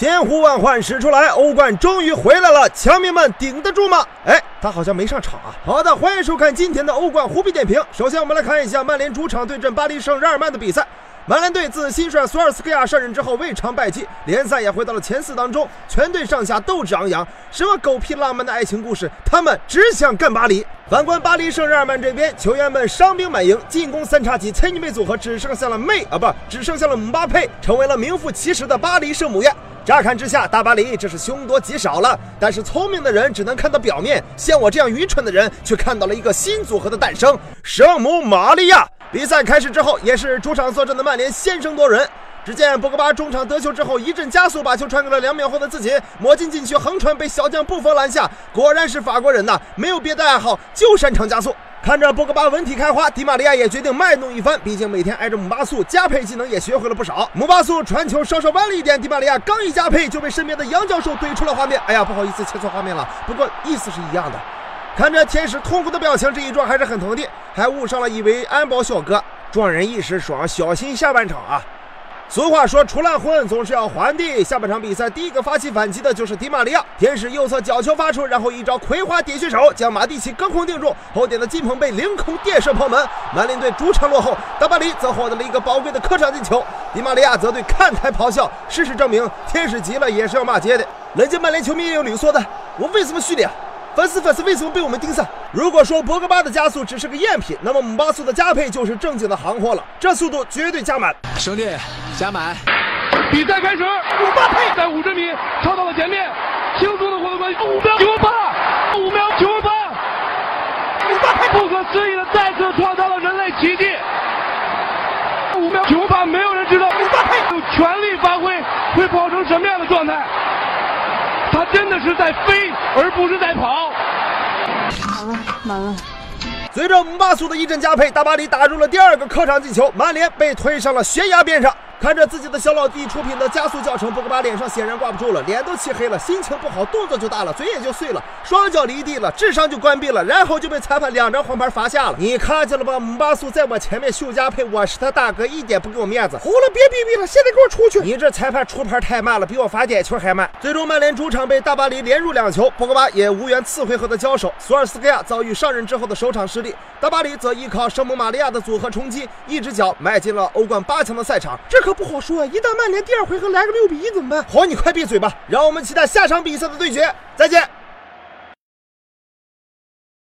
千呼万唤始出来，欧冠终于回来了，球迷们顶得住吗？哎，他好像没上场啊。好的，欢迎收看今天的欧冠虎皮点评。首先，我们来看一下曼联主场对阵巴黎圣日耳曼的比赛。曼联队自新帅索尔斯克亚上任之后未尝败绩，联赛也回到了前四当中，全队上下斗志昂扬。什么狗屁浪漫的爱情故事？他们只想干巴黎。反观巴黎圣日耳曼这边，球员们伤兵满营，进攻三叉戟猜尼妹组合只剩下了妹啊，不，只剩下了姆巴佩，成为了名副其实的巴黎圣母院。乍看之下，大巴黎这是凶多吉少了。但是聪明的人只能看到表面，像我这样愚蠢的人却看到了一个新组合的诞生——圣母玛利亚。比赛开始之后，也是主场坐镇的曼联先声夺人。只见博格巴中场得球之后，一阵加速，把球传给了两秒后的自己，抹进禁区，横传被小将布冯拦下。果然是法国人呐，没有别的爱好，就擅长加速。看着博格巴文体开花，迪玛利亚也决定卖弄一番。毕竟每天挨着姆巴素，加配技能也学会了不少。姆巴素传球稍稍弯了一点，迪玛利亚刚一加配，就被身边的杨教授怼出了画面。哎呀，不好意思，切错画面了。不过意思是一样的。看着天使痛苦的表情，这一撞还是很疼的，还误伤了一位安保小哥。撞人一时爽，小心下半场啊！俗话说，出来混总是要还的。下半场比赛，第一个发起反击的就是迪玛利亚。天使右侧角球发出，然后一招葵花点穴手将马蒂奇隔空定住。后点的金鹏被凌空电射破门。曼联队主场落后，大巴黎则获得了一个宝贵的客场进球。迪玛利亚则对看台咆哮。事实证明，天使急了也是要骂街的。人家曼联球迷也有理说的，我为什么训练？粉丝粉丝为什么被我们盯上？如果说博格巴的加速只是个赝品，那么姆巴素的加配就是正经的行货了。这速度绝对加满，兄弟，加满！比赛开始，姆巴佩在五十米超到了前面，轻松的获得冠军，五秒九八，五秒九八，姆巴佩不可思议的再次创造了人类奇迹，五秒九八，没有人知道姆巴佩有全力发挥会跑成什么样的状态。他真的是在飞，而不是在跑。满了，满了。随着姆巴苏的一阵加配，大巴黎打入了第二个客场进球，曼联被推上了悬崖边上。看着自己的小老弟出品的加速教程，博格巴脸上显然挂不住了，脸都漆黑了，心情不好，动作就大了，嘴也就碎了，双脚离地了，智商就关闭了，然后就被裁判两张黄牌罚下了。你看见了吧？姆巴苏在我前面秀加配，我是他大哥，一点不给我面子。好了，别逼逼了，现在给我出去！你这裁判出牌太慢了，比我罚点球还慢。最终，曼联主场被大巴黎连入两球，博格巴也无缘次回合的交手。索尔斯克亚遭遇上任之后的首场失利，大巴黎则依靠圣母玛利亚的组合冲击，一只脚迈进了欧冠八强的赛场。这可不好说，一旦曼联第二回合来个六比一怎么办？好，你快闭嘴吧，让我们期待下场比赛的对决。再见。